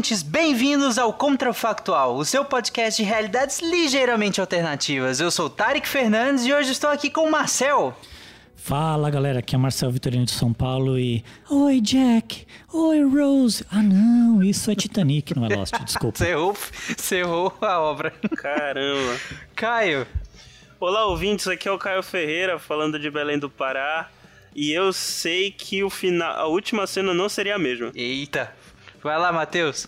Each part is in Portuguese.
ouvintes, bem-vindos ao Contrafactual, o seu podcast de realidades ligeiramente alternativas. Eu sou Tarek Fernandes e hoje estou aqui com o Marcel. Fala galera, aqui é Marcel Vitorino de São Paulo e. Oi Jack! Oi Rose! Ah não, isso é Titanic, não é Lost, desculpa. Você errou, você errou a obra. Caramba. Caio. Olá ouvintes, aqui é o Caio Ferreira falando de Belém do Pará. E eu sei que o final, a última cena não seria a mesma. Eita. Vai lá, Matheus.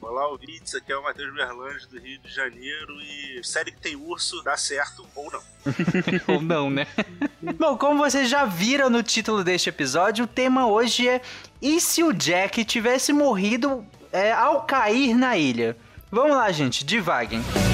Olá, ouvintes. Aqui é o Matheus Berlange do Rio de Janeiro e série que tem urso dá certo ou não. ou não, né? Bom, como vocês já viram no título deste episódio, o tema hoje é E se o Jack tivesse morrido é, ao cair na ilha? Vamos lá, gente, devaguem. that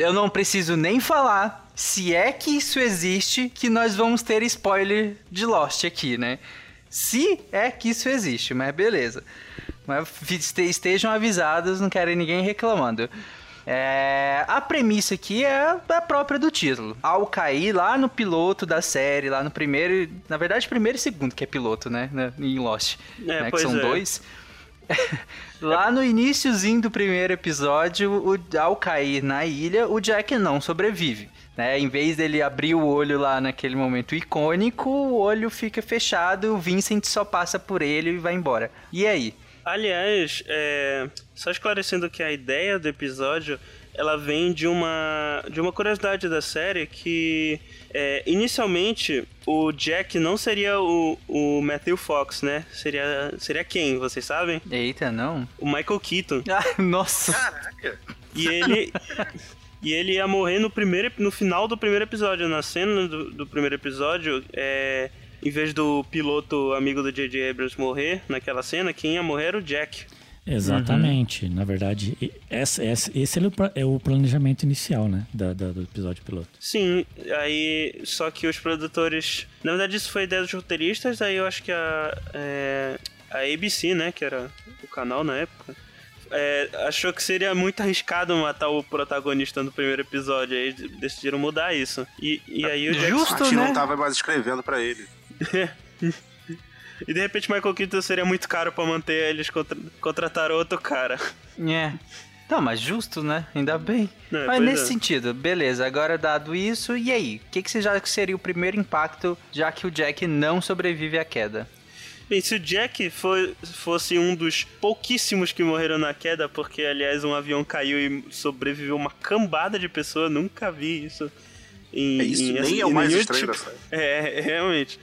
Eu não preciso nem falar se é que isso existe que nós vamos ter spoiler de Lost aqui, né? Se é que isso existe, mas beleza. Mas estejam avisados, não quero ninguém reclamando. É, a premissa aqui é a própria do título. Ao cair lá no piloto da série, lá no primeiro. Na verdade, primeiro e segundo, que é piloto, né? Em Lost. É, né? Que são é. dois. Lá no iníciozinho do primeiro episódio, o, ao cair na ilha, o Jack não sobrevive. Né? Em vez dele abrir o olho lá naquele momento icônico, o olho fica fechado, o Vincent só passa por ele e vai embora. E aí? Aliás, é... só esclarecendo que a ideia do episódio ela vem de uma, de uma curiosidade da série que é, inicialmente o Jack não seria o, o Matthew Fox, né? Seria, seria quem, vocês sabem? Eita, não. O Michael Keaton. Ah, nossa. Caraca. E ele... E ele ia morrer no primeiro no final do primeiro episódio. Na cena do, do primeiro episódio, é, em vez do piloto amigo do J.J. Abrams morrer naquela cena, quem ia morrer era o Jack. Exatamente. Uhum. Na verdade, esse, esse, esse é o planejamento inicial, né? Da, da, do episódio piloto. Sim, aí. Só que os produtores. Na verdade, isso foi ideia dos roteiristas, aí eu acho que a. É, a ABC, né? Que era o canal na época. É, achou que seria muito arriscado matar o protagonista no primeiro episódio, aí decidiram mudar isso. E, e aí o Justo, Jack né? não tava mais escrevendo para ele. E de repente Michael Keaton seria muito caro para manter eles contra contratar outro cara. É. Não, mas justo, né? Ainda bem. É, mas nesse é. sentido, beleza. Agora dado isso, e aí? O que, que você já que seria o primeiro impacto, já que o Jack não sobrevive à queda? Bem, se o Jack for, fosse um dos pouquíssimos que morreram na queda, porque aliás um avião caiu e sobreviveu uma cambada de pessoas, nunca vi isso. Em, é isso, em, nem em, é o mais estranho tipo, É, realmente.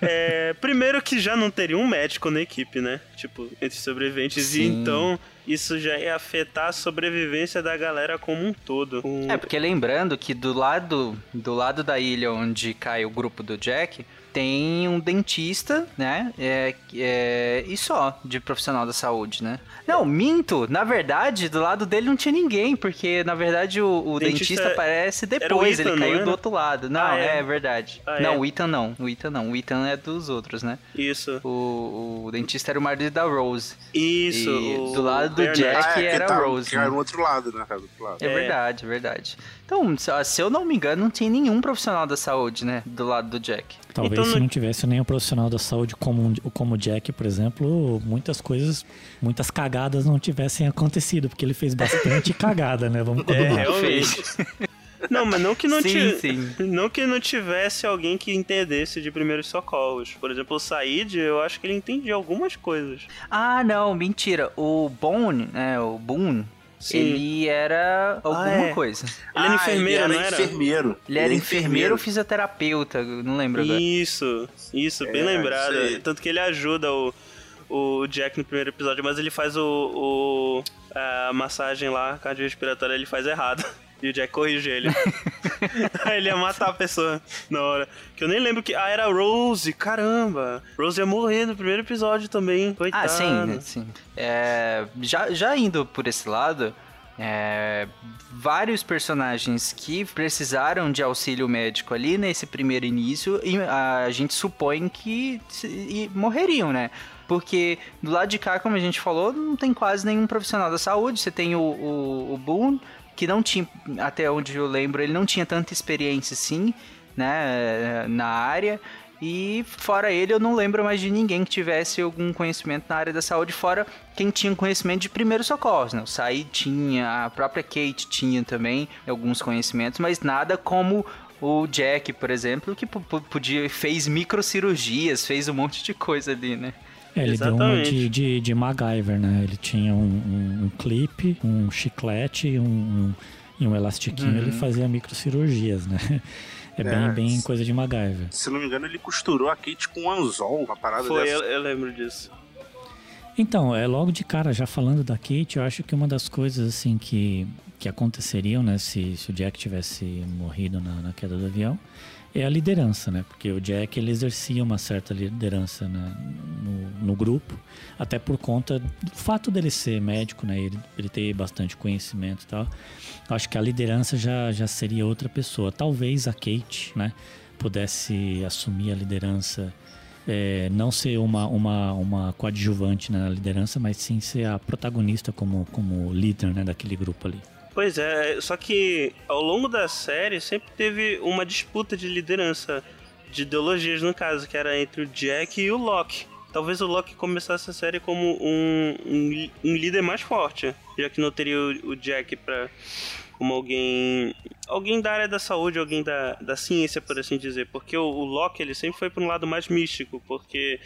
É, primeiro que já não teria um médico na equipe, né? Tipo, entre sobreviventes. Sim. E então isso já ia afetar a sobrevivência da galera como um todo. É, porque lembrando que do lado, do lado da ilha onde cai o grupo do Jack, tem um dentista, né? É, é, e só, de profissional da saúde, né? Não, minto. Na verdade, do lado dele não tinha ninguém, porque na verdade o, o dentista, dentista, aparece depois, Ethan, ele caiu do outro lado. Não, ah, é? é? verdade. Ah, não, é? o Ethan não. O Ethan não. O Ethan é dos outros, né? Isso. O, o dentista era o marido da Rose. Isso. E do lado do Jack ah, é, era tá, a Rose. Que era no outro lado, né? Do outro lado. É, verdade, é verdade. Então, se eu não me engano, não tinha nenhum profissional da saúde, né? Do lado do Jack. Talvez então, se não tivesse nenhum profissional da saúde como, como o Jack, por exemplo, muitas coisas, muitas cagadas não tivessem acontecido, porque ele fez bastante cagada, né? Vamos combinar. É, realmente. Não, mas não que não, sim, sim. não que não tivesse alguém que entendesse de primeiros socorros. Por exemplo, o Said, eu acho que ele entendia algumas coisas. Ah, não, mentira. O Bone, né, o Boone, Sim. Ele era alguma Ah, é. coisa. Ele era enfermeiro, ele não era? enfermeiro. Ele era enfermeiro ou fisioterapeuta, não lembro agora. Isso, isso, bem É, lembrado. isso. Tanto que ele ajuda o, o Jack no primeiro episódio, mas ele faz o, o- a massagem lá, cardiorrespiratória, ele faz errado. E o Jack corrige ele. Aí ele ia matar a pessoa na hora. Que eu nem lembro que. Ah, era a Rose, caramba! Rose ia morrer no primeiro episódio também. Coitado. Ah, sim, né, sim. É, já, já indo por esse lado, é, vários personagens que precisaram de auxílio médico ali nesse primeiro início, e a gente supõe que e morreriam, né? Porque do lado de cá, como a gente falou, não tem quase nenhum profissional da saúde. Você tem o, o, o Boone, que não tinha, até onde eu lembro, ele não tinha tanta experiência assim, né, na área. E fora ele, eu não lembro mais de ninguém que tivesse algum conhecimento na área da saúde, fora quem tinha conhecimento de primeiros socorros, né? O Said tinha, a própria Kate tinha também alguns conhecimentos, mas nada como o Jack, por exemplo, que podia fez microcirurgias, fez um monte de coisa ali, né? É, ele deu uma de, de, de MacGyver, né? Ele tinha um, um, um clipe, um chiclete e um, um, e um elastiquinho. Ele fazia microcirurgias, né? É bem, É, bem coisa de MacGyver. Se não me engano, ele costurou a Kate com um anzol, uma parada Foi, dessa. eu, eu lembro disso. Então, é logo de cara, já falando da Kate, eu acho que uma das coisas assim que, que aconteceriam, né, se, se o Jack tivesse morrido na, na queda do avião, é a liderança, né? Porque o Jack ele exercia uma certa liderança no, no grupo, até por conta do fato dele ser médico, né? Ele, ele ter bastante conhecimento e tal. Acho que a liderança já, já seria outra pessoa. Talvez a Kate, né? Pudesse assumir a liderança é, não ser uma, uma, uma coadjuvante na liderança, mas sim ser a protagonista como, como líder né, daquele grupo ali. Pois é, só que ao longo da série sempre teve uma disputa de liderança, de ideologias no caso, que era entre o Jack e o Loki. Talvez o Loki começasse a série como um, um, um líder mais forte, já que não teria o, o Jack pra, como alguém alguém da área da saúde, alguém da, da ciência, por assim dizer. Porque o, o Loki ele sempre foi para um lado mais místico, porque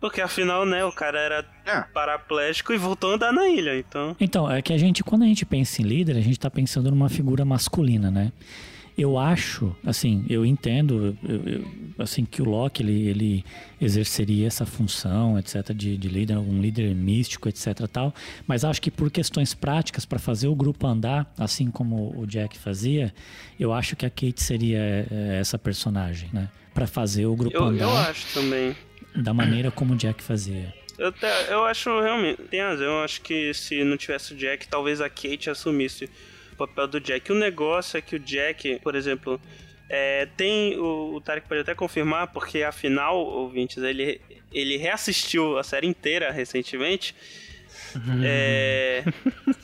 porque afinal, né, o cara era É. paraplégico e voltou a andar na ilha, então. Então, é que a gente, quando a gente pensa em líder, a gente tá pensando numa figura masculina, né? Eu acho, assim, eu entendo, eu- eu- assim, que o Loki, ele, ele exerceria essa função, etc, de, de líder, um líder místico, etc tal, mas acho que por questões práticas, para fazer o grupo andar, assim como o Jack fazia, eu acho que a Kate seria é, essa personagem, né? Para fazer o grupo Eu, andar eu acho também. Da maneira como o Jack fazia. Eu, eu acho realmente, tem razão, eu acho que se não tivesse o Jack, talvez a Kate assumisse o papel do Jack. O negócio é que o Jack, por exemplo, é, tem. O, o Tarek pode até confirmar, porque afinal, ouvintes, ele, ele reassistiu a série inteira recentemente. É,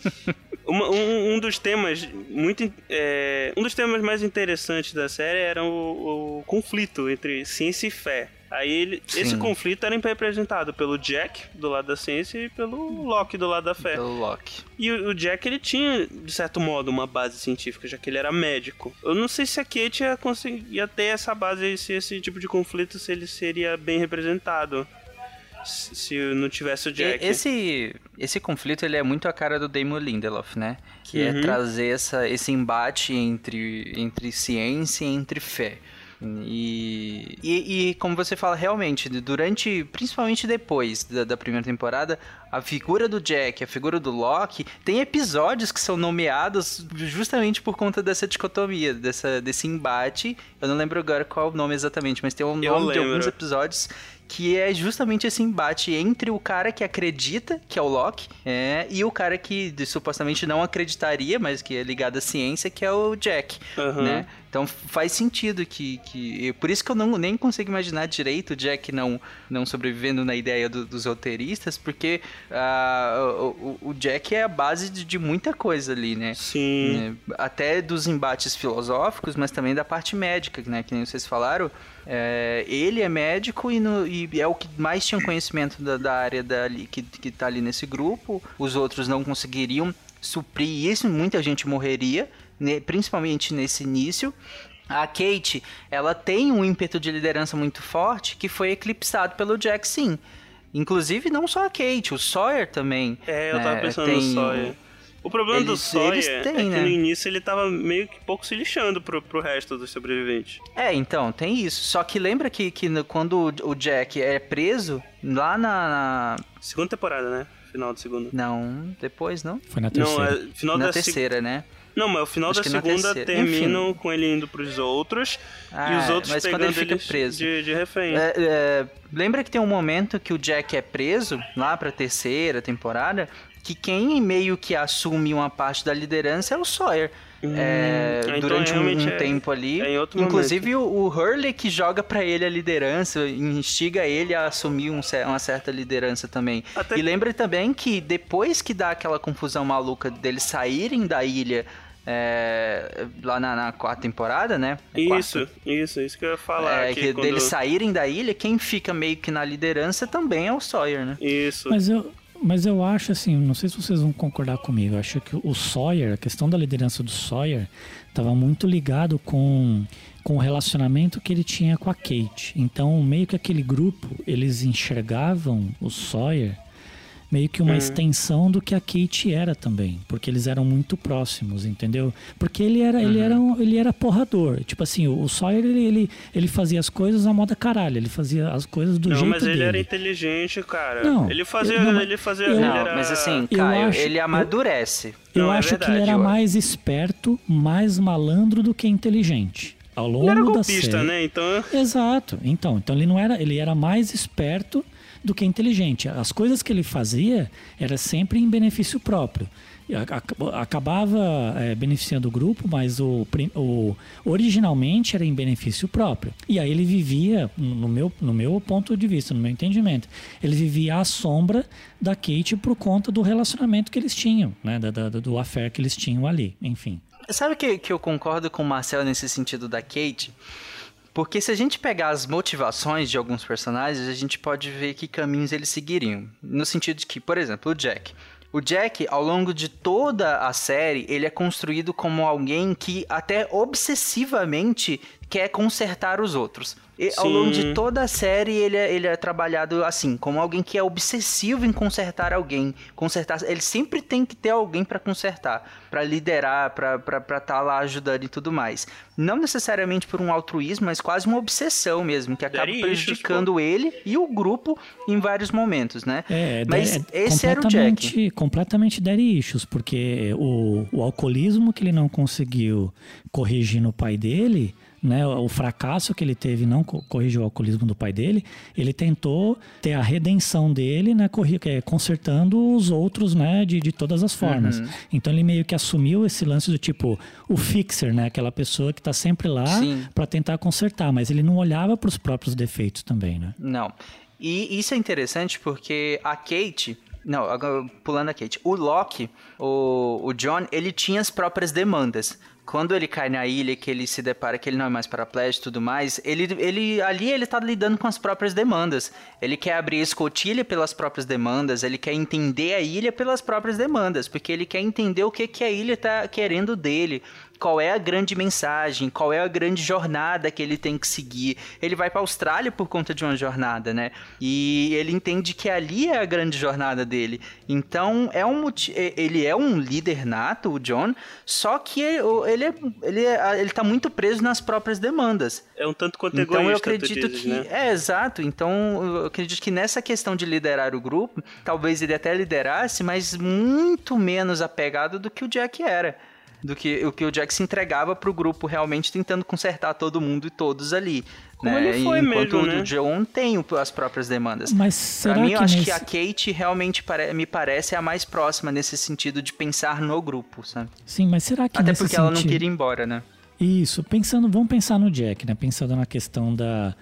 uma- um, um dos temas muito é, um dos temas mais interessantes da série era o, o conflito entre ciência e fé. Aí ele- esse conflito era representado pelo Jack do lado da ciência e pelo Loki do lado da fé. Pelo Loki. E o, o Jack ele tinha de certo modo uma base científica, já que ele era médico. Eu não sei se a Kate ia conseguir ter essa base, se esse tipo de conflito se ele seria bem representado. Se não tivesse o Jack. Esse, esse conflito ele é muito a cara do Damon Lindelof, né? Que Uhum. é trazer essa, esse embate entre, entre ciência e entre fé. E, e, e como você fala, realmente, durante, principalmente depois da, da primeira temporada, a figura do Jack, a figura do Loki, tem episódios que são nomeados justamente por conta dessa dicotomia, dessa, desse embate. Eu não lembro agora qual o nome exatamente, mas tem um Eu nome de alguns episódios que é justamente esse embate entre o cara que acredita, que é o Loki, é, e o cara que supostamente não acreditaria, mas que é ligado à ciência, que é o Jack, Aham. né? Então faz sentido que, que por isso que eu não, nem consigo imaginar direito o Jack não, não sobrevivendo na ideia do- dos roteiristas, porque ah, o, o- Jack é a base de, de muita coisa ali, né? Sim. né, até dos embates filosóficos, mas também da parte médica, né? Que nem vocês falaram. É, ele é médico e, no- e é o que mais tinha conhecimento da, da área dali, que, que tá ali nesse grupo. Os outros não conseguiriam suprir isso, muita gente morreria, né, principalmente nesse início. A Kate, ela tem um ímpeto de liderança muito forte que foi eclipsado pelo Jack, sim. Inclusive, não só a Kate, o Sawyer também. É, eu né, tava pensando tem no o- Sawyer. O problema do Eles- Sawyer eles é têm, que né? no início ele tava meio que pouco se lixando pro, pro resto dos sobreviventes. É, então, tem isso. Só que lembra que, que no- quando o Jack é preso, lá na. na- Segunda temporada, né? Final da segunda. Não, depois não? Foi na Não, terceira. é final na da se- terceira, né? Não, mas o final Acho da segunda terminam Enfim. com ele indo pros outros e Ah, os outros mas quando pegando ele fica preso. De, de refém. É, é, lembra que tem um momento que o Jack é preso, lá pra terceira temporada, que quem meio que assume uma parte da liderança é o Sawyer. É, então durante um, um é- tempo ali. é Inclusive o, o Hurley que joga pra ele a liderança, instiga ele a assumir um uma certa liderança também. Até- E lembra também que depois que dá aquela confusão maluca deles saírem da ilha é, lá na, na quarta temporada, né? É quarta? Isso, isso, isso que eu ia falar. É, que que quando... deles saírem da ilha, quem fica meio que na liderança também é o Sawyer, né? Isso. Mas eu, mas eu acho assim, não sei se vocês vão concordar comigo, eu acho que o Sawyer, a questão da liderança do Sawyer, estava muito ligado com, com o relacionamento que ele tinha com a Kate. Então, meio que aquele grupo, eles enxergavam o Sawyer meio que uma extensão do que a Kate era também, porque eles eram muito próximos, entendeu? Porque ele era, ele era, um- ele era porrador. Tipo assim, o, o Sawyer ele, ele, ele fazia as coisas à moda caralho, ele fazia as coisas do não, jeito mas ele dele. era inteligente, cara. Não, ele fazia. eu- não, mas ele fazia. eu- ele Não, era- mas assim, Eu Caio, acho- ele eu- amadurece. Eu Não, é acho que verdade, ele era eu- mais esperto, mais malandro do que inteligente. Ao longo Ele era da golpista, série. né? Então. Exato. Então, então ele não era, ele era mais esperto do que inteligente. As coisas que ele fazia era sempre em benefício próprio. Acabava é, beneficiando o grupo, mas o, o- originalmente era em benefício próprio. E aí ele vivia, no meu, no meu ponto de vista, no meu entendimento, ele vivia à sombra da Kate por conta do relacionamento que eles tinham, né? Da, da- do affair que eles tinham ali, enfim. Sabe que, que eu concordo com o Marcel nesse sentido da Kate? Porque se a gente pegar as motivações de alguns personagens, a gente pode ver que caminhos eles seguiriam. No sentido de que, por exemplo, o Jack. O Jack, ao longo de toda a série, ele é construído como alguém que até obsessivamente quer consertar os outros. E, ao longo de toda a série, ele é, ele é trabalhado assim, como alguém que é obsessivo em consertar alguém. Consertar. Ele sempre tem que ter alguém pra consertar, pra liderar, pra estar lá ajudando e tudo mais. Não necessariamente por um altruísmo, mas quase uma obsessão mesmo, que acaba issues, prejudicando ele e o grupo em vários momentos, né? É, mas é esse era o Jack. completamente, completamente daddy issues, porque o, o alcoolismo que ele não conseguiu corrigir no pai dele, né, o fracasso que ele teve não co- corrigir o alcoolismo do pai dele, ele tentou ter a redenção dele, né, é, consertando os outros, né, de, de todas as formas. Uhum. Então ele meio que assumiu esse lance do tipo o fixer, né, aquela pessoa que tá sempre lá para tentar consertar, mas ele não olhava para os próprios defeitos também, né? Não. E isso é interessante porque a Kate. Não, pulando a Kate. O Loki, o, o John, ele tinha as próprias demandas. Quando ele cai na ilha, que ele se depara que ele não é mais paraplégico e tudo mais, ele, ele ali ele tá lidando com as próprias demandas. Ele quer abrir escotilha pelas próprias demandas, ele quer entender a ilha pelas próprias demandas, porque ele quer entender o que, que a ilha tá querendo dele qual é a grande mensagem, qual é a grande jornada que ele tem que seguir. Ele vai para a Austrália por conta de uma jornada, né? E ele entende que ali é a grande jornada dele. Então, é um ele é um líder nato, o John, só que ele, ele, é, ele, é- ele tá muito preso nas próprias demandas. É um tanto quanto Então eu acredito dizes, que. né? É, exato. Então eu acredito que nessa questão de liderar o grupo, talvez ele até liderasse, mas muito menos apegado do que o Jack era. Do que o que o Jack se entregava pro grupo realmente tentando consertar todo mundo e todos ali. Como né? ele foi Enquanto mesmo, o né? do John tem o- as próprias demandas. Mas Pra será mim, que eu acho nesse... que a Kate realmente pare- me parece a mais próxima nesse sentido de pensar no grupo, sabe? Sim, mas será que Até nesse porque ela não sentido- queria ir embora, né? Isso, pensando, vamos pensar no Jack, né? Pensando na questão da,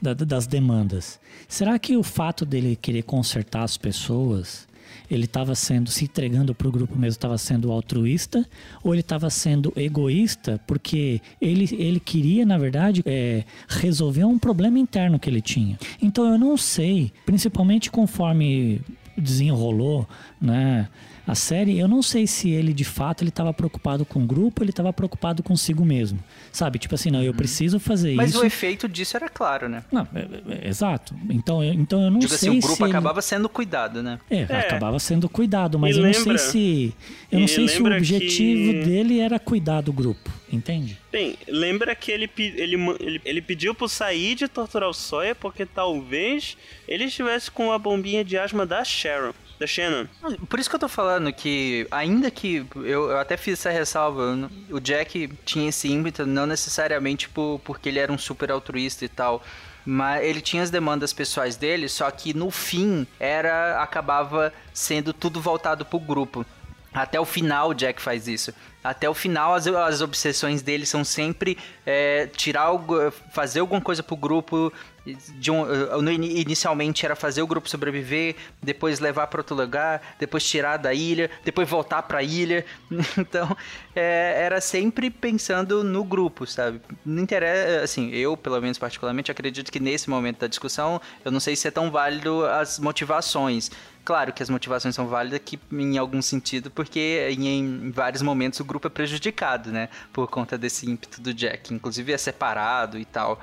da- das demandas. Será que o fato dele querer consertar as pessoas, ele estava sendo se entregando para o grupo mesmo, estava sendo altruísta, ou ele estava sendo egoísta porque ele, ele queria, na verdade, é, resolver um problema interno que ele tinha. Então eu não sei, principalmente conforme desenrolou, né? A série, eu não sei se ele de fato ele estava preocupado com o grupo, ele estava preocupado consigo mesmo. Sabe? Tipo assim, não, eu preciso fazer Mas isso. o efeito disso era claro, né? Não, é- é- exato. Então, eu, então eu não Digo sei assim, o grupo se ele- acabava sendo cuidado, né? É, É. acabava sendo cuidado, mas E eu não lembra- sei se eu não sei se o objetivo que- dele era cuidar do grupo, entende? Bem, lembra que ele, ele, ele, ele pediu pro Said torturar o Sawyer porque talvez ele estivesse com a bombinha de asma da Sharon, da Shannon. Por isso que eu tô falando que, ainda que eu, eu até fiz essa ressalva, o Jack tinha esse ímpeto, não necessariamente por, porque ele era um super altruísta e tal. Mas ele tinha as demandas pessoais dele, só que no fim era acabava sendo tudo voltado pro grupo. Até o final o Jack faz isso. Até o final as, as obsessões dele são sempre é, tirar algo, fazer alguma coisa pro grupo. De um, eh, inicialmente era fazer o grupo sobreviver, depois levar para outro lugar, depois tirar da ilha, depois voltar para a ilha. Então é, era sempre pensando no grupo, sabe? Não interessa, assim, eu pelo menos particularmente acredito que nesse momento da discussão eu não sei se é tão válido as motivações. Claro que as motivações são válidas que, em algum sentido, porque em, em vários momentos o grupo é prejudicado, né? Por conta desse ímpeto do Jack. Inclusive é separado e tal.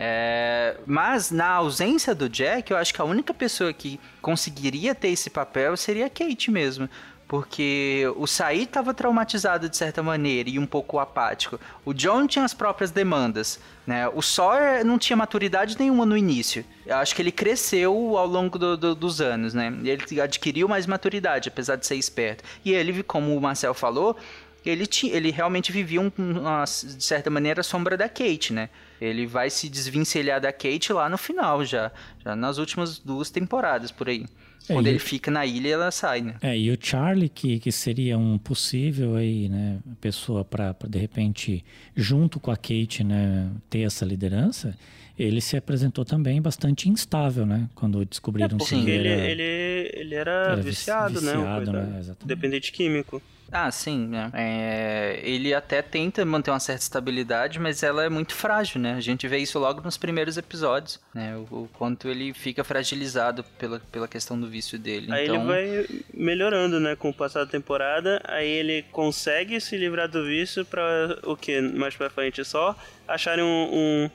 É, mas na ausência do Jack, eu acho que a única pessoa que conseguiria ter esse papel seria a Kate mesmo. Porque o Said estava traumatizado de certa maneira e um pouco apático. O John tinha as próprias demandas. Né? O Sawyer não tinha maturidade nenhuma no início. Eu acho que ele cresceu ao longo do- do- dos anos. Né? Ele adquiriu mais maturidade, apesar de ser esperto. E ele, como o Marcel falou, ele, ti- ele realmente vivia um- uma, de certa maneira a sombra da Kate, né? Ele vai se desvencilhar da Kate lá no final já, já nas últimas duas temporadas por aí. É, Quando ele fica na ilha, ela sai, né? É, e o Charlie, que, que seria um possível aí, né, pessoa para de repente, junto com a Kate, né, ter essa liderança, ele se apresentou também bastante instável, né, quando descobriram que Porque ele ele, era... ele, ele era, era vici- viciado, né? viciado, né? Exatamente. Dependente químico. Ah, sim, né? É, ele até tenta manter uma certa estabilidade, mas ela é muito frágil, né? A gente vê isso logo nos primeiros episódios, né? O, o quanto ele fica fragilizado pela, pela questão do vício dele. Aí então, ele vai melhorando, né, com o passar da temporada. Aí ele consegue se livrar do vício pra o que? Mais pra frente só acharem um. um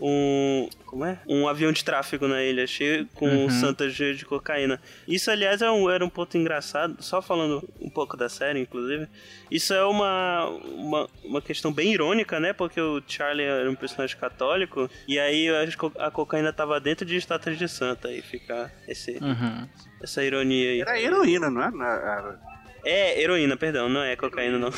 um- como é? Um avião de tráfego na ilha, cheio com Uhum. Santa cheio de cocaína. Isso, aliás, é um- era um ponto engraçado, só falando um pouco da série, inclusive. Isso é uma, uma, uma questão bem irônica, né? Porque o Charlie era um personagem católico, e aí a, co- a cocaína tava dentro de estátuas de santa, aí fica esse, Uhum. essa ironia aí. Era heroína, não é? Era- É, heroína, perdão, não é cocaína, não.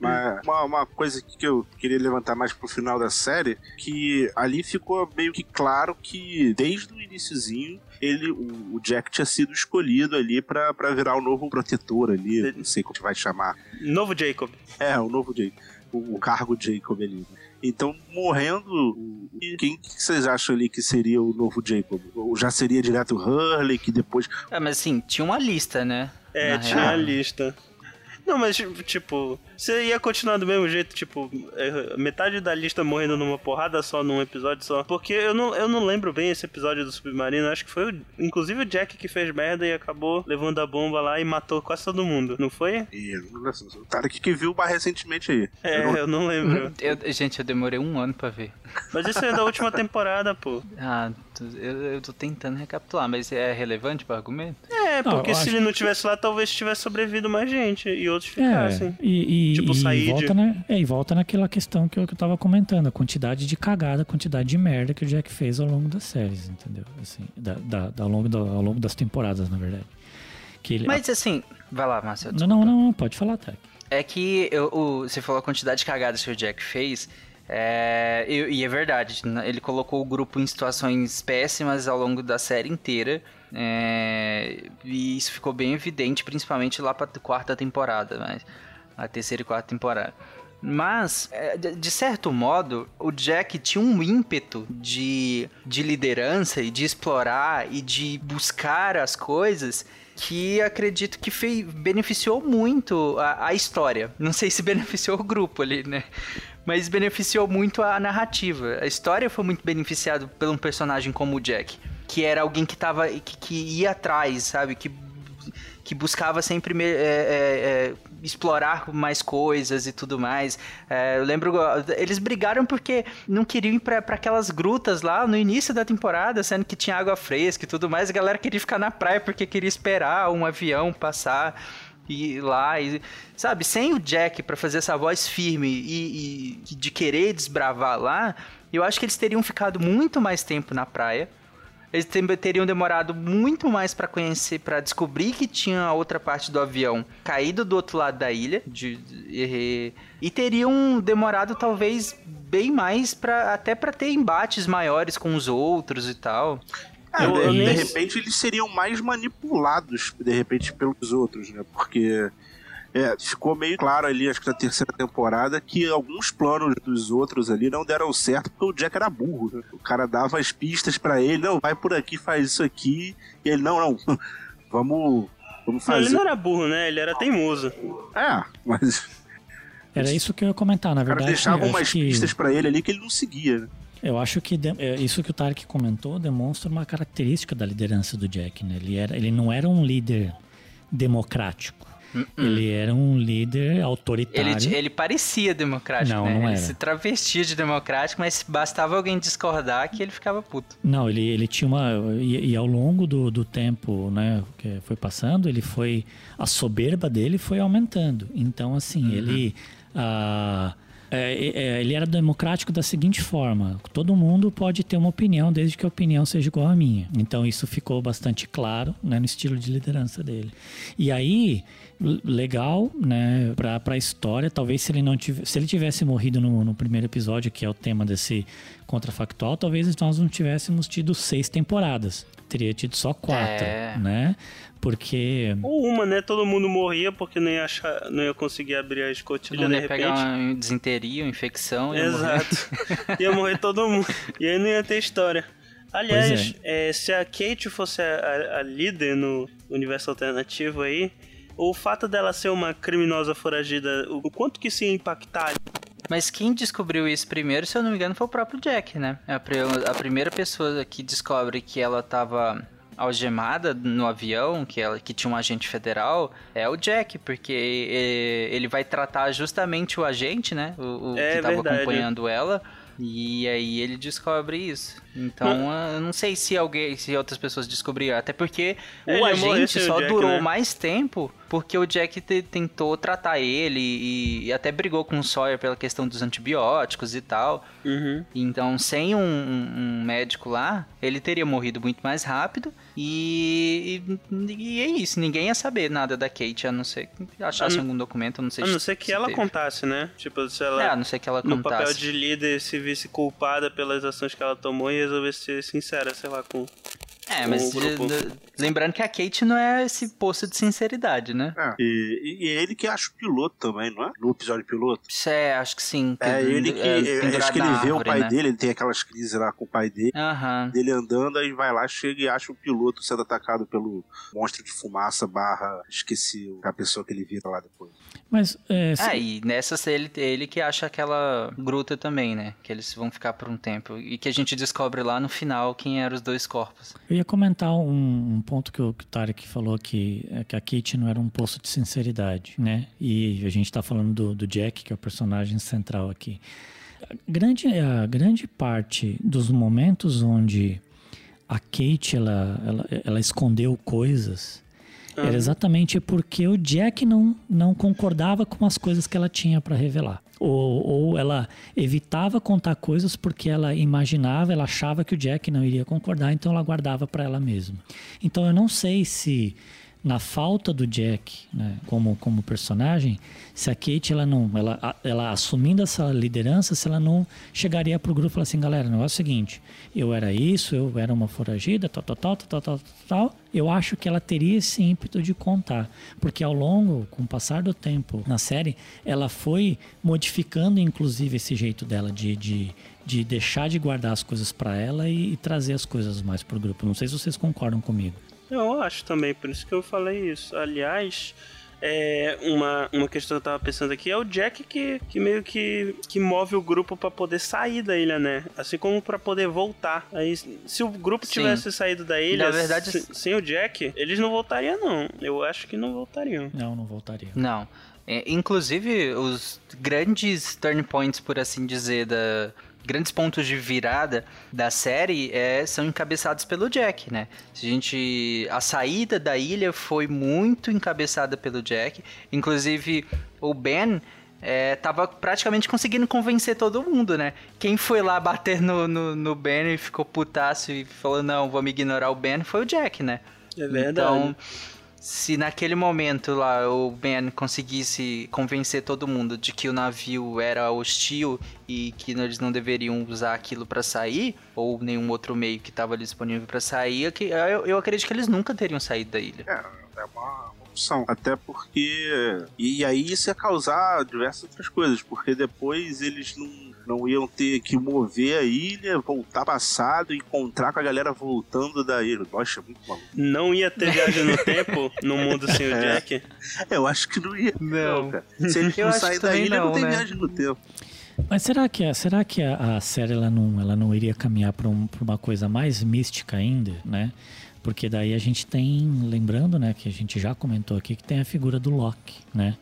Mas uma, uma coisa que eu queria levantar mais pro final da série, que ali ficou meio que claro que desde o iniciozinho ele, o, Jack tinha sido escolhido ali pra, pra virar o novo protetor ali, não sei como que vai chamar. Novo Jacob. É, o novo Jacob, o, o cargo Jacob ali. Então, morrendo, quem que vocês acham ali que seria o novo Jacob? Ou já seria direto o Hurley, que depois... É, mas assim, tinha uma lista, né? É, Na tinha real. a lista. Não, mas, tipo, você ia continuar do mesmo jeito, tipo, é, metade da lista morrendo numa porrada só, num episódio só. Porque eu não, eu não lembro bem esse episódio do Submarino. Acho que foi, o- inclusive, o Jack que fez merda e acabou levando a bomba lá e matou quase todo mundo, não foi? E, o cara que, que viu mais recentemente aí. É, Eu não- eu não lembro. Eu- gente, eu demorei um ano pra ver. Mas isso é da última temporada, pô. Ah, eu, eu tô tentando recapitular, mas é relevante pro argumento? É, Não, porque eu se ele não tivesse lá, talvez tivesse sobrevivido mais gente e outros É, ficassem. e, e, Tipo e Said. volta, né, é, e volta naquela questão que eu, que eu tava comentando, a quantidade de cagada, a quantidade de merda que o Jack fez ao longo das séries, entendeu? Assim, da, da- da- ao, longo da- ao longo das temporadas, na verdade. Que ele, Mas assim, vai lá, Marcelo. não, não, não, pode falar, Tec. É que eu- o- você falou a quantidade de cagadas que o Jack fez. é, e, e é verdade, ele colocou o grupo em situações péssimas ao longo da série inteira. É, e isso ficou bem evidente, principalmente lá pra quarta temporada, mas a terceira e quarta temporada. Mas, é, de certo modo, o Jack tinha um ímpeto de, de liderança e de explorar e de buscar as coisas que acredito que fei, beneficiou muito a, a história. Não sei se beneficiou o grupo ali, né? Mas beneficiou muito a narrativa. A história foi muito beneficiada por um personagem como o Jack, que era alguém que tava que, que ia atrás, sabe? Que que buscava sempre é, é, é, explorar mais coisas e tudo mais. É, eu lembro, eles brigaram porque não queriam ir pra aquelas grutas lá no início da temporada, sendo que tinha água fresca e tudo mais. A galera queria ficar na praia porque queria esperar um avião passar e lá e sabe sem o Jack pra fazer essa voz firme e, e de querer desbravar lá eu acho que eles teriam ficado muito mais tempo na praia eles teriam demorado muito mais pra conhecer pra descobrir que tinha a outra parte do avião caído do outro lado da ilha de, de- e, e teriam demorado talvez bem mais para até pra ter embates maiores com os outros e tal É, Eu- de, de repente eles seriam mais manipulados, de repente, pelos outros, né? Porque é, ficou meio claro ali, acho que na terceira temporada, que alguns planos dos outros ali não deram certo porque o Jack era burro. né? O cara dava as pistas pra ele, não, vai por aqui, faz isso aqui. E ele, não, não, vamos, vamos Não, ele fazer. não era burro, né? Ele era teimoso. É, mas Era isso que eu ia comentar, na o cara verdade. deixava umas que- pistas pra ele ali que ele não seguia. né? Eu acho que de- é, isso que o Tarek comentou demonstra uma característica da liderança do Jack, né? Ele, era, ele não era um líder democrático. Ele era um líder autoritário. Ele, ele parecia democrático, Não, né? não ele era. se travestia de democrático, mas bastava alguém discordar que ele ficava puto. Não, ele, ele tinha uma. E, e ao longo do, do tempo, né, que foi passando, ele foi. A soberba dele foi aumentando. Então, assim, ele. ah, é, é, ele era democrático da seguinte forma: todo mundo pode ter uma opinião, desde que a opinião seja igual à minha. Então, isso ficou bastante claro né, no estilo de liderança dele. E aí, legal, né, pra, pra história, talvez se ele não tivesse, se ele tivesse morrido no, no primeiro episódio, que é o tema desse contrafactual, talvez nós não tivéssemos tido seis temporadas. Teria tido só quatro, É. né? Porque Ou uma, né? Todo mundo morria porque não ia, achar, não ia conseguir abrir a escotilha de ia repente. pegar uma desinteria, uma infecção. ia morrer. Exato. ia morrer todo mundo. E aí não ia ter história. Aliás, Pois é, se a Kate fosse a, a- a líder no universo alternativo aí, o fato dela ser uma criminosa foragida, o, o quanto que isso ia impactar? Mas quem descobriu isso primeiro, se eu não me engano, foi o próprio Jack, né? A, pri- a primeira pessoa que descobre que ela tava algemada no avião, que ela que tinha um agente federal, é o Jack, porque ele vai tratar justamente o agente, né? O, o É que tava verdade. acompanhando ela. E aí ele descobre isso. Então, eu não sei se alguém, se outras pessoas descobriram, até porque Ele o agente sem o só Jack, durou né? mais tempo porque o Jack te- tentou tratar ele e, e até brigou com o Sawyer pela questão dos antibióticos e tal. Uhum. Então, sem um, um- médico lá, ele teria morrido muito mais rápido. E, e, e é isso, ninguém ia saber nada da Kate, a não ser que achasse A algum documento, não sei A não se- ser que se ela teve. contasse, né? Tipo, se ela É, a não ser que ela no papel contasse. de líder se visse culpada pelas ações que ela tomou e resolvesse ser sincera, sei lá, com É, mas o grupo. de- de- lembrando que a Kate não é esse poço de sinceridade, né? É. E, e- é ele que acha o piloto também, não é? No episódio piloto. Isso é, acho que sim. É ele que. é, é, acho que ele vê o árvore, pai né? dele, ele tem aquelas crises lá com o pai dele. Aham. Dele andando, aí vai lá, chega e acha o piloto sendo atacado pelo monstro de fumaça barra. Esqueci a pessoa que ele vira lá depois. Mas é, se- Ah, e nessas ele, ele que acha aquela gruta também, né? Que eles vão ficar por um tempo. E que a gente descobre lá no final quem eram os dois corpos. Eu ia comentar um, um ponto que o, que o Tarek falou que, é que a Kate não era um poço de sinceridade, né? E a gente tá falando do, do Jack, que é o personagem central aqui. A grande, a grande parte dos momentos onde a Kate ela, ela, ela escondeu coisas era exatamente porque o Jack não, não concordava com as coisas que ela tinha para revelar. Ou, ou ela evitava contar coisas porque ela imaginava, ela achava que o Jack não iria concordar, então ela guardava para ela mesma. Então eu não sei se na falta do Jack né, como, como personagem, se a Kate ela não, ela, ela assumindo essa liderança, se ela não chegaria pro grupo e falar assim, galera, o negócio é o seguinte, eu era isso, eu era uma foragida, tal, tal, tal, tal, tal, tal, tal. Eu acho que ela teria esse ímpeto de contar, porque ao longo, com o passar do tempo na série, ela foi modificando inclusive esse jeito dela de, de, de deixar de guardar as coisas para ela e, e trazer as coisas mais pro grupo. Não sei se vocês concordam comigo. Eu acho também, por isso que eu falei isso. Aliás, é, uma, uma questão que eu tava pensando aqui é o Jack que, que meio que, que move o grupo pra poder sair da ilha, né? Assim como pra poder voltar. Aí, se o grupo Sim. tivesse saído da ilha, Na verdade- se- sem o Jack, eles não voltariam, não. Eu acho que não voltariam. Não, não voltaria. Não. É, inclusive, os grandes turn points, por assim dizer, da grandes pontos de virada da série é, são encabeçados pelo Jack, né? A gente a saída da ilha foi muito encabeçada pelo Jack, inclusive o Ben é, tava praticamente conseguindo convencer todo mundo, né? Quem foi lá bater no, no, no Ben e ficou putaço e falou, não, vamos ignorar o Ben, foi o Jack, né? É verdade. Então, se naquele momento lá o Ben conseguisse convencer todo mundo de que o navio era hostil e que eles não deveriam usar aquilo pra sair, ou nenhum outro meio que estava disponível pra sair, eu, eu acredito que eles nunca teriam saído da ilha. É, é uma opção. Até porque. E aí isso ia causar diversas outras coisas, porque depois eles não. Não iam ter que mover a ilha, voltar passado, encontrar com a galera voltando da ilha. Nossa, é muito maluco. Não ia ter viagem no tempo no mundo sem o É. Jack. Eu acho que não ia. Não. cara. Se eles Eu não saírem que da ilha, não, não, tem né? viagem no tempo. Mas será que, a- será que a, a série ela não, ela não iria caminhar para um, pra uma coisa mais mística ainda, né? Porque daí a gente tem, lembrando, né, que a gente já comentou aqui, que tem a figura do Loki, né?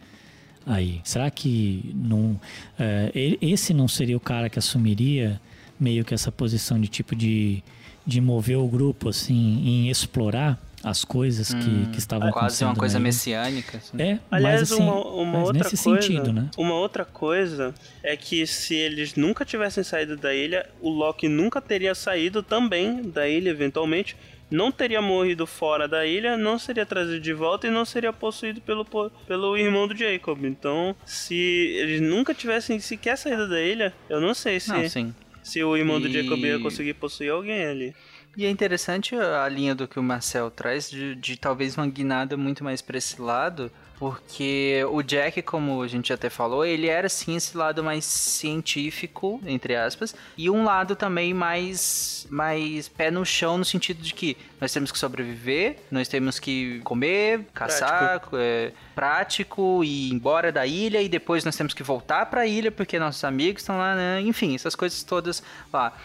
Aí, será que não, é, esse não seria o cara que assumiria meio que essa posição de tipo de, de mover o grupo, assim, em explorar as coisas que, que estavam Hum, Quase acontecendo uma coisa messiânica. assim. É, Aliás, mas assim, uma, uma mas outra nesse coisa, sentido, né? Uma outra coisa é que se eles nunca tivessem saído da ilha, o Loki nunca teria saído também da ilha, eventualmente. Não teria morrido fora da ilha, não seria trazido de volta e não seria possuído pelo, pelo irmão do Jacob. Então, se eles nunca tivessem sequer saído da ilha, eu não sei se, Não, se o irmão do E- Jacob ia conseguir possuir alguém ali. E é interessante a linha do que o Marcel traz, de, de talvez uma guinada muito mais pra esse lado, porque o Jack, como a gente até falou, ele era sim esse lado mais científico, entre aspas, e um lado também mais, mais pé no chão, no sentido de que nós temos que sobreviver, nós temos que comer, caçar, é, prático e ir embora da ilha, e depois nós temos que voltar pra ilha porque nossos amigos estão lá, né? enfim, essas coisas todas lá.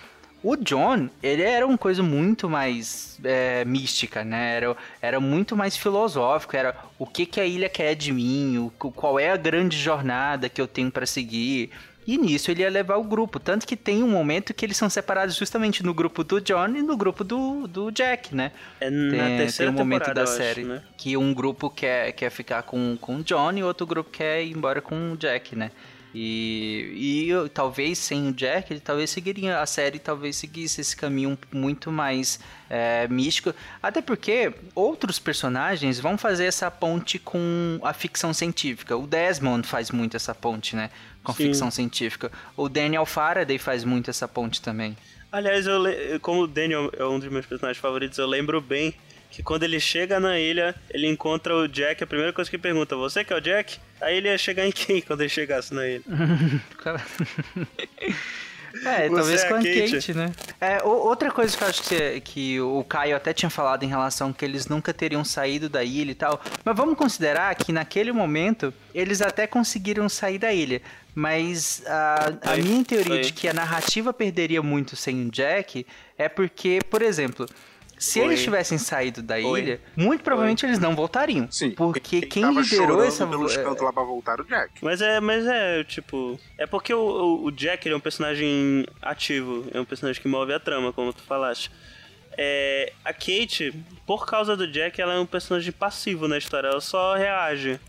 O John, ele era uma coisa muito mais é, mística, né? Era, era muito mais filosófico, era o que, que a ilha quer de mim, o, qual é a grande jornada que eu tenho pra seguir. E nisso ele ia levar o grupo. Tanto que tem um momento que eles são separados justamente no grupo do John e no grupo do, do Jack, né? É Tem, na tem terceira um momento da eu acho, série né? que um grupo quer, quer ficar com, com o John e outro grupo quer ir embora com o Jack, né? E, e eu- talvez sem o Jack, ele talvez seguiria a série, talvez seguisse esse caminho muito mais é, místico. Até porque outros personagens vão fazer essa ponte com a ficção científica. O Desmond faz muito essa ponte, né? Com Sim. ficção científica. O Daniel Faraday faz muito essa ponte também. Aliás, eu como o Daniel é um dos meus personagens favoritos, eu lembro bem que quando ele chega na ilha, ele encontra o Jack, a primeira coisa que ele pergunta, você que é o Jack? Aí ele ia chegar em quem quando ele chegasse na ilha? É, Você talvez é com a Kate. Kate, né? É, outra coisa que eu acho que, que o Caio até tinha falado em relação que eles nunca teriam saído da ilha e tal. Mas vamos considerar que naquele momento eles até conseguiram sair da ilha. Mas a, a minha teoria foi. de que a narrativa perderia muito sem o Jack é porque, por exemplo. Se Foi. eles tivessem saído da Foi. ilha, muito provavelmente eles não voltariam. Sim. Porque quem tava liderou essa. pelos cantos lá pra voltar o Jack. Mas é, mas é, tipo... É porque o, o- o Jack ele é um personagem ativo, é um personagem que move a trama, como tu falaste. É, a Kate, por causa do Jack, ela é um personagem passivo na história, ela só reage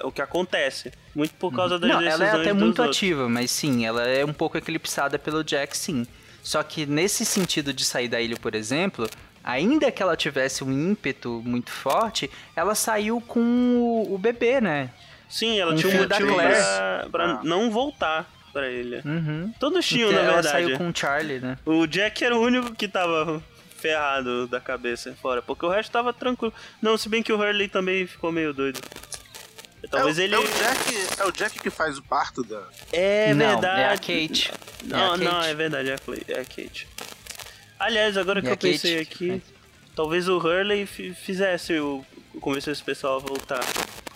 ao que acontece. Muito por causa das Não, decisões ela é até muito outros. ativa, mas sim, ela é um pouco eclipsada pelo Jack, sim. Só que nesse sentido de sair da ilha, por exemplo, ainda que ela tivesse um ímpeto muito forte, ela saiu com o, o bebê, né? Sim, ela Um tinha um motivo Claire. pra, pra Ah. não voltar pra ilha. Uhum. Todos tinham, Então, na ela verdade. saiu com o Charlie, né? O Jack era o único que tava ferrado da cabeça fora, porque o resto tava tranquilo. Não, se bem que o Hurley também ficou meio doido. Talvez é, o- ele. É o, Jack, é o Jack que faz o parto da. É Não, verdade. é a Kate. Não, É a não, Kate. é verdade, é a, é a Kate. Aliás, agora que É eu pensei Kate que aqui, faz. talvez o Hurley fi- fizesse o. convencesse o pessoal a voltar.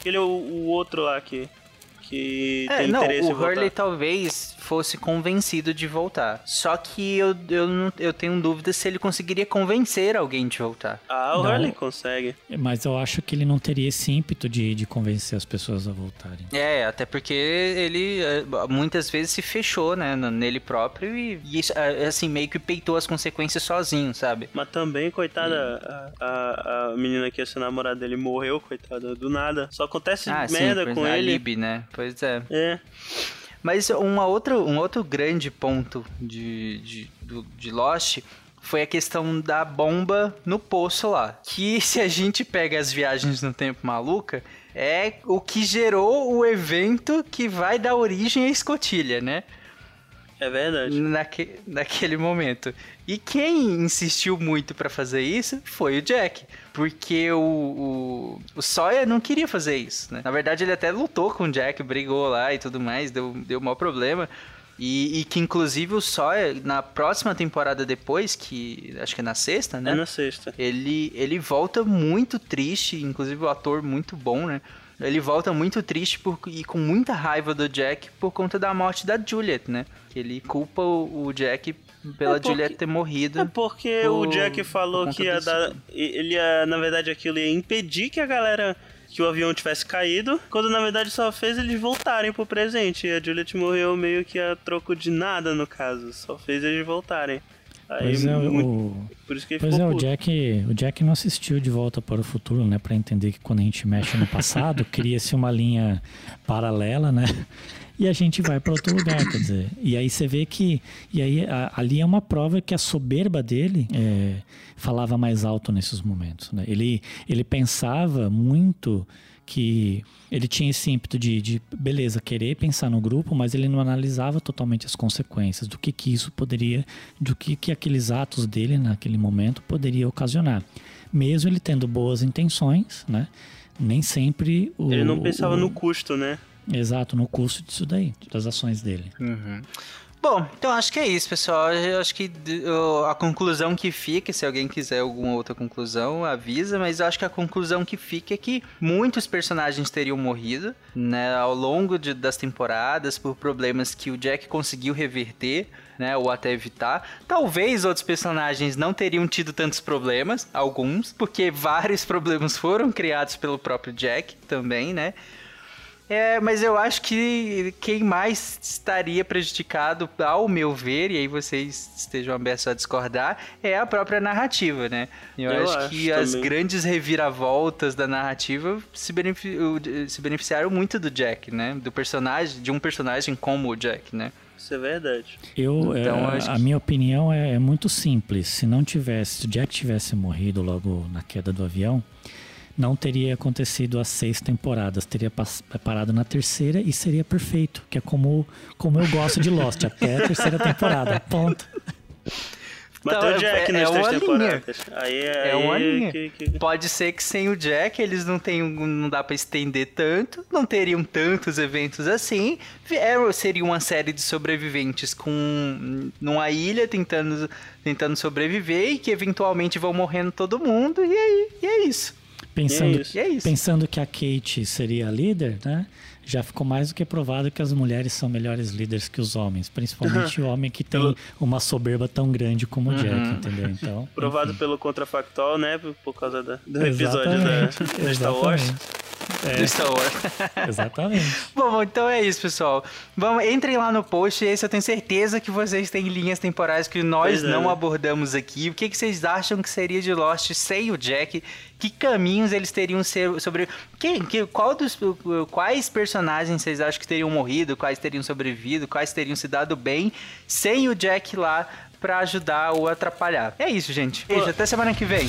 Ele é o, o outro lá que, que É, tem não, interesse em o voltar. Hurley talvez fosse convencido de voltar. Só que eu, eu, não, eu tenho dúvida se ele conseguiria convencer alguém de voltar. Ah, o Não. Hurley consegue. Mas eu acho que ele não teria esse ímpeto de, de convencer as pessoas a voltarem. É, até porque ele é, muitas vezes se fechou, né, nele próprio e, e isso, é, assim, meio que peitou as consequências sozinho, sabe? Mas também, coitada, a, a, a menina que ia ser namorada dele morreu, coitada, do nada. Só acontece Ah, merda pois com é, a ele. Libby, né? Pois é. É. Mas uma outra, um outro grande ponto de, de, de Lost foi a questão da bomba no poço lá. Que se a gente pega as viagens no tempo maluca, é o que gerou o evento que vai dar origem à escotilha, né? É verdade. Naque, naquele momento. E quem insistiu muito pra fazer isso foi o Jack. Porque o, o, o Sawyer não queria fazer isso, né? Na verdade, ele até lutou com o Jack, brigou lá e tudo mais, deu, deu mau problema. E, e que inclusive o Sawyer, na próxima temporada depois, que acho que é na sexta, né? É na sexta. Ele, ele volta muito triste, inclusive o ator muito bom, né? Ele volta muito triste por, e com muita raiva do Jack por conta da morte da Juliet, né? Que ele culpa o, o Jack pela É porque- Juliet ter morrido. É porque por- o Jack falou que ia dar. Ele ia, na verdade, aquilo ia impedir que a galera. Que o avião tivesse caído, quando na verdade só fez eles voltarem pro presente. E a Juliet morreu meio que a troco de nada, no caso. Só fez eles voltarem. Aí, Pois é, muito- o, por isso que pois é o. Jack, o Jack não assistiu De Volta para o Futuro, né? Pra entender que quando a gente mexe no passado, cria-se uma linha paralela, né? E a gente vai para outro lugar, quer dizer. E aí você vê que. E aí a- ali é uma prova que a soberba dele é, falava mais alto nesses momentos. Né? Ele, ele pensava muito que ele tinha esse ímpeto de, de, beleza, querer pensar no grupo, mas ele não analisava totalmente as consequências do que, que isso poderia, do que, que aqueles atos dele naquele momento poderia ocasionar. Mesmo ele tendo boas intenções, né? Nem sempre o, Ele não pensava o- no custo, né? Exato, no custo disso daí, das ações dele. Bom, então acho que é isso, pessoal. Eu acho que a conclusão que fica, se alguém quiser alguma outra conclusão, avisa, mas acho que a conclusão que fica é que muitos personagens teriam morrido, né, ao longo de- das temporadas por problemas que o Jack conseguiu reverter, né, ou até evitar. Talvez outros personagens não teriam tido tantos problemas, alguns, porque vários problemas foram criados pelo próprio Jack também, né? É, mas eu acho que quem mais estaria prejudicado, ao meu ver, e aí vocês estejam abertos a discordar, é a própria narrativa, né? Eu, Eu acho, acho que as também. grandes reviravoltas da narrativa se, se beneficiaram muito do Jack, né? Do personagem, de um personagem como o Jack, né? Isso é verdade. Eu, Então, é, acho a que- minha opinião é, é muito simples. Se não tivesse, se o Jack tivesse morrido logo na queda do avião, não teria acontecido as seis temporadas. Teria pas- parado na terceira e seria perfeito. Que é como, como eu gosto de Lost, até a terceira temporada. Ponto. Mas Então, tem o Jack é- nas é três uma linha. temporadas. Aí é, É uma aí linha. Que, que... Pode ser que sem o Jack eles não tenham, não dá pra estender tanto, não teriam tantos eventos assim. É, seria uma série de sobreviventes com numa ilha tentando, tentando sobreviver e que eventualmente vão morrendo todo mundo e aí e é isso. Pensando, É é isso. pensando que a Kate seria a líder, né? Já ficou mais do que provado que as mulheres são melhores líderes que os homens. Principalmente o homem que tem uma soberba tão grande como o Jack, Uhum. entendeu? Então, Provado enfim. pelo contrafactual, né? Por causa da- do episódio da, Exatamente, da Star Wars. Exatamente. Do Star Wars. Exatamente. Bom, então é isso, pessoal. Vamos, entrem lá no post, esse eu tenho certeza que vocês têm linhas temporais que nós Pois é, não né? abordamos aqui. O que, que vocês acham que seria de Lost sem o Jack? Que caminhos eles teriam ser sobre. Quem, que, qual dos, quais personagens vocês acham que teriam morrido? Quais teriam sobrevivido? Quais teriam se dado bem sem o Jack lá pra ajudar ou atrapalhar? É isso, gente. Beijo, até semana que vem.